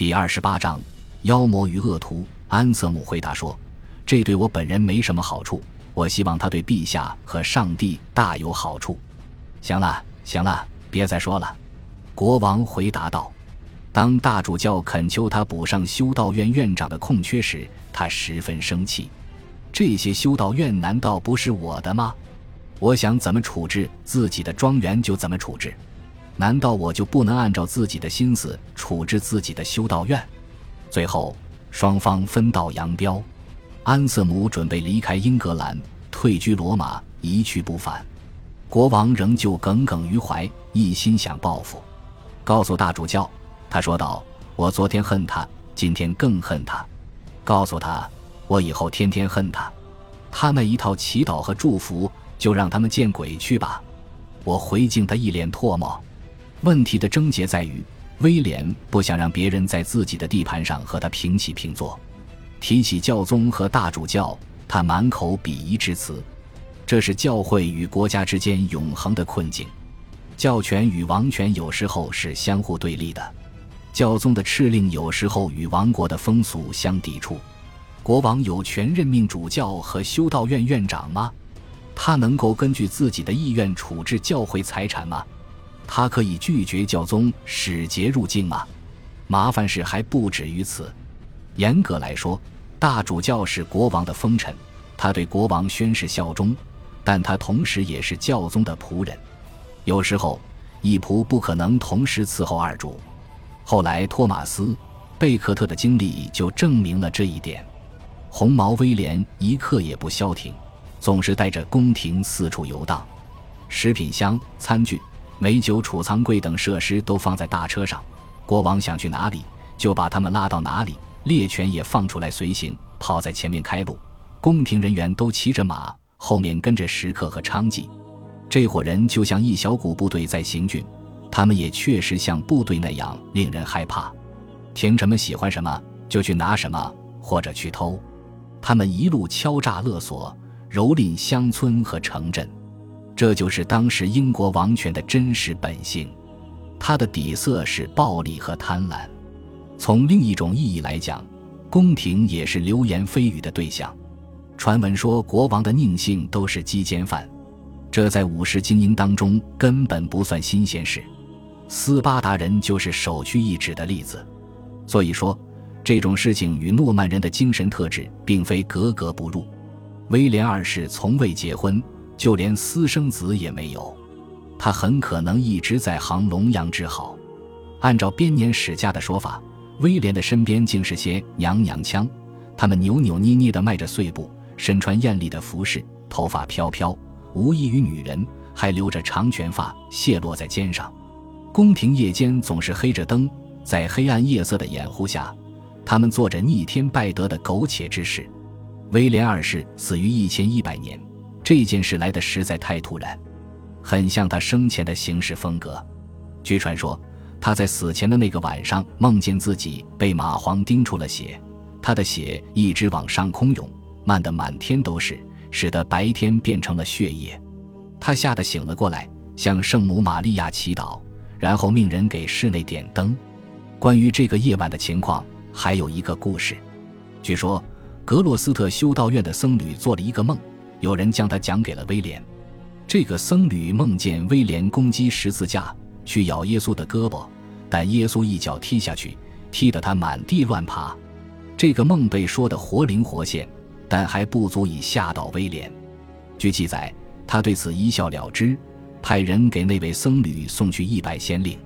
第二十八章，妖魔与恶徒。安瑟姆回答说：“这对我本人没什么好处，我希望他对陛下和上帝大有好处。”行了，行了，别再说了。”国王回答道。当大主教恳求他补上修道院院长的空缺时，他十分生气。这些修道院难道不是我的吗？我想怎么处置自己的庄园就怎么处置。难道我就不能按照自己的心思处置自己的修道院？最后，双方分道扬镳。安瑟姆准备离开英格兰，退居罗马，一去不返。国王仍旧耿耿于怀，一心想报复。告诉大主教，他说道：“我昨天恨他，今天更恨他。告诉他，我以后天天恨他。他那一套祈祷和祝福，就让他们见鬼去吧。”我回敬他一脸唾沫。问题的症结在于，威廉不想让别人在自己的地盘上和他平起平坐。提起教宗和大主教，他满口鄙夷之词。这是教会与国家之间永恒的困境。教权与王权有时候是相互对立的，教宗的敕令有时候与王国的风俗相抵触。国王有权任命主教和修道院院长吗？他能够根据自己的意愿处置教会财产吗？他可以拒绝教宗使节入境吗？麻烦事还不止于此。严格来说，大主教是国王的封臣，他对国王宣誓效忠，但他同时也是教宗的仆人。有时候，一仆不可能同时伺候二主。后来，托马斯·贝克特的经历就证明了这一点。红毛威廉一刻也不消停，总是带着宫廷四处游荡，食品箱、餐具。美酒储藏柜等设施都放在大车上，国王想去哪里就把他们拉到哪里，猎犬也放出来随行，跑在前面开路。宫廷人员都骑着马，后面跟着食客和娼妓。这伙人就像一小股部队在行军，他们也确实像部队那样令人害怕。听什么喜欢什么就去拿什么，或者去偷。他们一路敲诈勒索，蹂躏乡村和城镇。这就是当时英国王权的真实本性，它的底色是暴力和贪婪。从另一种意义来讲，宫廷也是流言蜚语的对象。传闻说国王的宁性都是鸡奸犯，这在武士精英当中根本不算新鲜事。斯巴达人就是首屈一指的例子。所以说，这种事情与诺曼人的精神特质并非格格不入。威廉二世从未结婚。就连私生子也没有，他很可能一直在行龙阳之好。按照编年史家的说法，威廉的身边竟是些娘娘腔，他们扭扭捏捏地迈着碎步，身穿艳丽的服饰，头发飘飘，无异于女人，还留着长卷发，泄落在肩上。宫廷夜间总是黑着灯，在黑暗夜色的掩护下，他们做着逆天拜德的苟且之事。威廉二世死于一千一百年。这件事来得实在太突然，很像他生前的行事风格。据传说，他在死前的那个晚上梦见自己被蚂蟥叮出了血，他的血一直往上空涌，漫得满天都是，使得白天变成了血液。他吓得醒了过来，向圣母玛利亚祈祷，然后命人给室内点灯。关于这个夜晚的情况，还有一个故事。据说，格洛斯特修道院的僧侣做了一个梦。有人将他讲给了威廉，这个僧侣梦见威廉攻击十字架，去咬耶稣的胳膊，但耶稣一脚踢下去，踢得他满地乱爬。这个梦被说得活灵活现，但还不足以吓倒威廉。据记载，他对此一笑了之，派人给那位僧侣送去一百先令。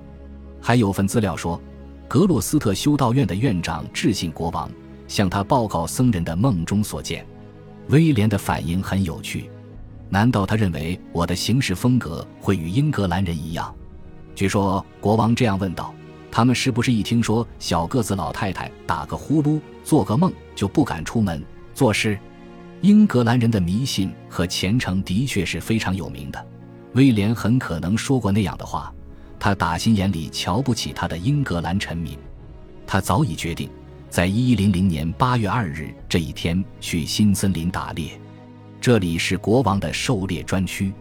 还有份资料说，格洛斯特修道院的院长致信国王，向他报告僧人的梦中所见。威廉的反应很有趣，难道他认为我的行事风格会与英格兰人一样？据说国王这样问道：“他们是不是一听说小个子老太太打个呼噜、做个梦就不敢出门做事？”英格兰人的迷信和虔诚的确是非常有名的。威廉很可能说过那样的话，他打心眼里瞧不起他的英格兰臣民，他早已决定。在一一零零年八月二日这一天去新森林打猎，这里是国王的狩猎专区。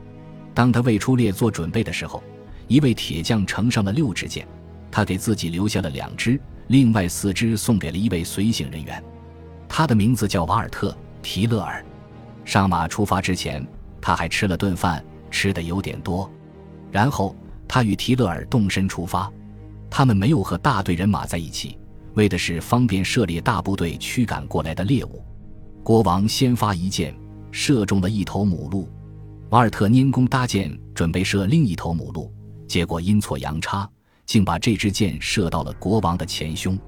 当他为出猎做准备的时候，一位铁匠呈上了六支箭，他给自己留下了两支，另外四支送给了一位随行人员，他的名字叫瓦尔特·提勒尔。上马出发之前，他还吃了顿饭，吃的有点多。然后他与提勒尔动身出发。他们没有和大队人马在一起，为的是方便涉猎大部队驱赶过来的猎物。国王先发一箭，射中了一头母鹿。瓦尔特拈弓搭箭，准备射另一头母鹿，结果阴错阳差，竟把这支箭射到了国王的前胸。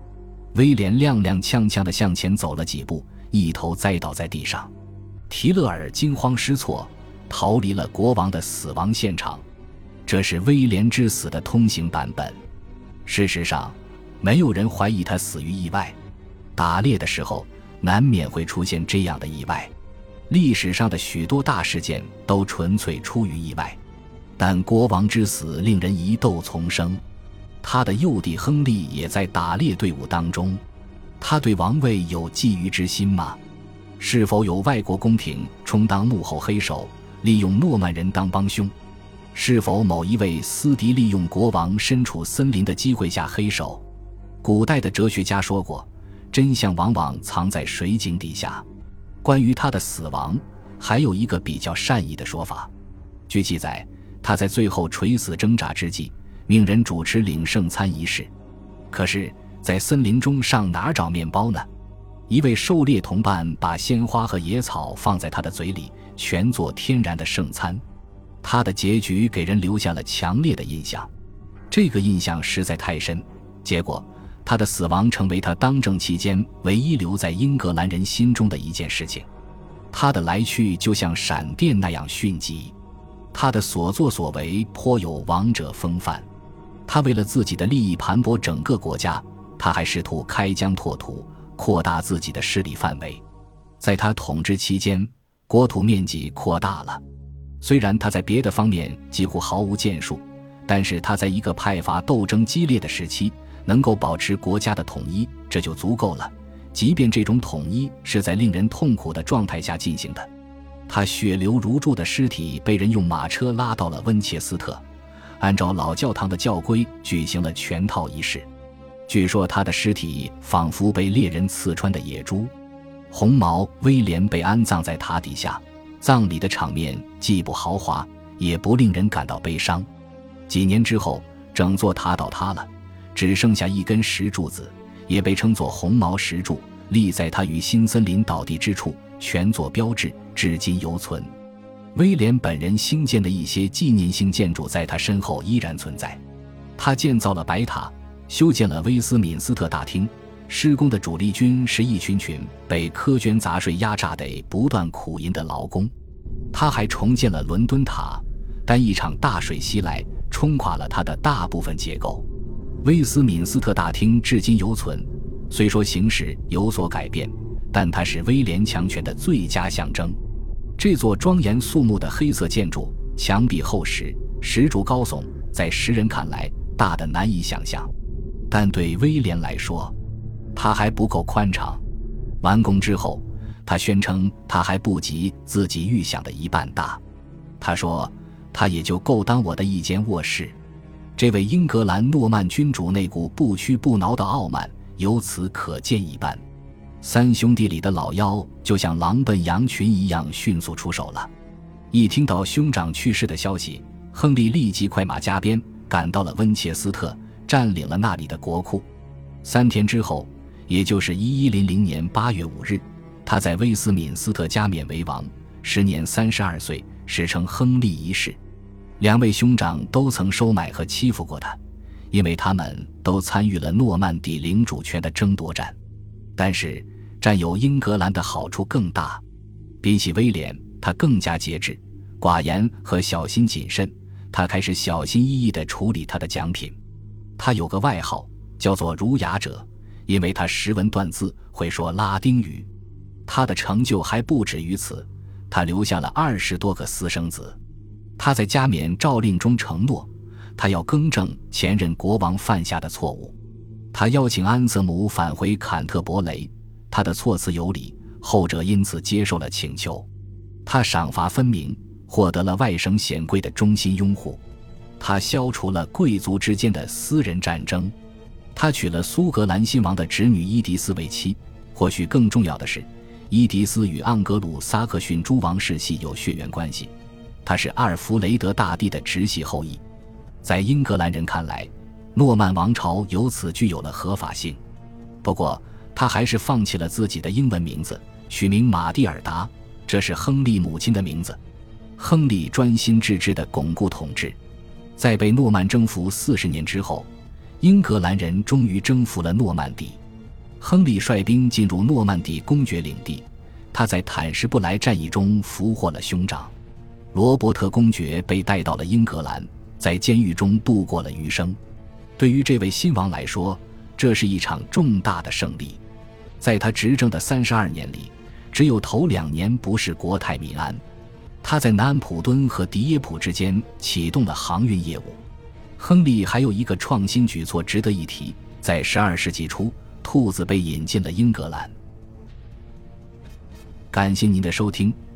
威廉踉踉跄跄地向前走了几步，一头栽倒在地上。提勒尔惊慌失措，逃离了国王的死亡现场。这是威廉之死的通行版本。事实上，没有人怀疑他死于意外。打猎的时候难免会出现这样的意外。历史上的许多大事件都纯粹出于意外，但国王之死令人疑窦丛生。他的幼弟亨利也在打猎队伍当中，他对王位有觊觎之心吗？是否有外国宫廷充当幕后黑手，利用诺曼人当帮凶？是否某一位私敌利用国王身处森林的机会下黑手？古代的哲学家说过，真相往往藏在水井底下。关于他的死亡，还有一个比较善意的说法。据记载，他在最后垂死挣扎之际，命人主持领圣餐仪式。可是，在森林中上哪儿找面包呢？一位狩猎同伴把鲜花和野草放在他的嘴里，全做天然的圣餐。他的结局给人留下了强烈的印象，这个印象实在太深，结果他的死亡成为他当政期间唯一留在英格兰人心中的一件事情。他的来去就像闪电那样迅疾，他的所作所为颇有王者风范。他为了自己的利益盘剥整个国家，他还试图开疆拓土，扩大自己的势力范围。在他统治期间，国土面积扩大了。虽然他在别的方面几乎毫无建树，但是他在一个派阀斗争激烈的时期能够保持国家的统一，这就足够了。即便这种统一是在令人痛苦的状态下进行的，他血流如注的尸体被人用马车拉到了温切斯特，按照老教堂的教规举行了全套仪式。据说他的尸体仿佛被猎人刺穿的野猪。红毛威廉被安葬在塔底下。葬礼的场面既不豪华，也不令人感到悲伤。几年之后，整座塔倒塌了，只剩下一根石柱子，也被称作红毛石柱，立在他与新森林倒地之处，全作标志，至今犹存。威廉本人兴建的一些纪念性建筑在他身后依然存在。他建造了白塔，修建了威斯敏斯特大厅。施工的主力军是一群群被苛捐杂税压榨得不断苦吟的劳工。他还重建了伦敦塔，但一场大水袭来，冲垮了他的大部分结构。威斯敏斯特大厅至今犹存，虽说形式有所改变，但它是威廉强权的最佳象征。这座庄严肃穆的黑色建筑，墙壁厚实，石柱高耸，在时人看来大得难以想象，但对威廉来说，它还不够宽敞。完工之后。他宣称，他还不及自己预想的一半大。他说，他也就够当我的一间卧室。这位英格兰诺曼君主那股不屈不挠的傲慢，由此可见一斑。三兄弟里的老幺就像狼奔羊群一样迅速出手了。一听到兄长去世的消息，亨利立即快马加鞭赶到了温切斯特，占领了那里的国库。三天之后，也就是一一零零年八月五日。他在威斯敏斯特加冕为王，时年三十二岁，史称亨利一世。两位兄长都曾收买和欺负过他，因为他们都参与了诺曼底领主权的争夺战。但是，占有英格兰的好处更大。比起威廉，他更加节制、寡言和小心谨慎。他开始小心翼翼地处理他的奖品。他有个外号，叫做“儒雅者”，因为他识文断字，会说拉丁语。他的成就还不止于此，他留下了二十多个私生子。他在加冕诏令中承诺，他要更正前任国王犯下的错误。他邀请安瑟姆返回坎特伯雷，他的措辞有理，后者因此接受了请求。他赏罚分明，获得了外省显贵的衷心拥护。他消除了贵族之间的私人战争。他娶了苏格兰新王的侄女伊迪丝为妻。或许更重要的是，伊迪丝与盎格鲁撒克逊诸王世系有血缘关系，他是阿尔弗雷德大帝的直系后裔。在英格兰人看来，诺曼王朝由此具有了合法性。不过，他还是放弃了自己的英文名字，取名马蒂尔达，这是亨利母亲的名字。亨利专心致志地巩固统治，在被诺曼征服四十年之后。英格兰人终于征服了诺曼底，亨利率兵进入诺曼底公爵领地，他在坦什布莱战役中俘获了兄长罗伯特公爵，被带到了英格兰，在监狱中度过了余生。对于这位新王来说，这是一场重大的胜利。在他执政的三十二年里，只有头两年不是国泰民安。他在南安普敦和迪耶普之间启动了航运业务。亨利还有一个创新举措值得一提，在十二世纪初，兔子被引进了英格兰。感谢您的收听，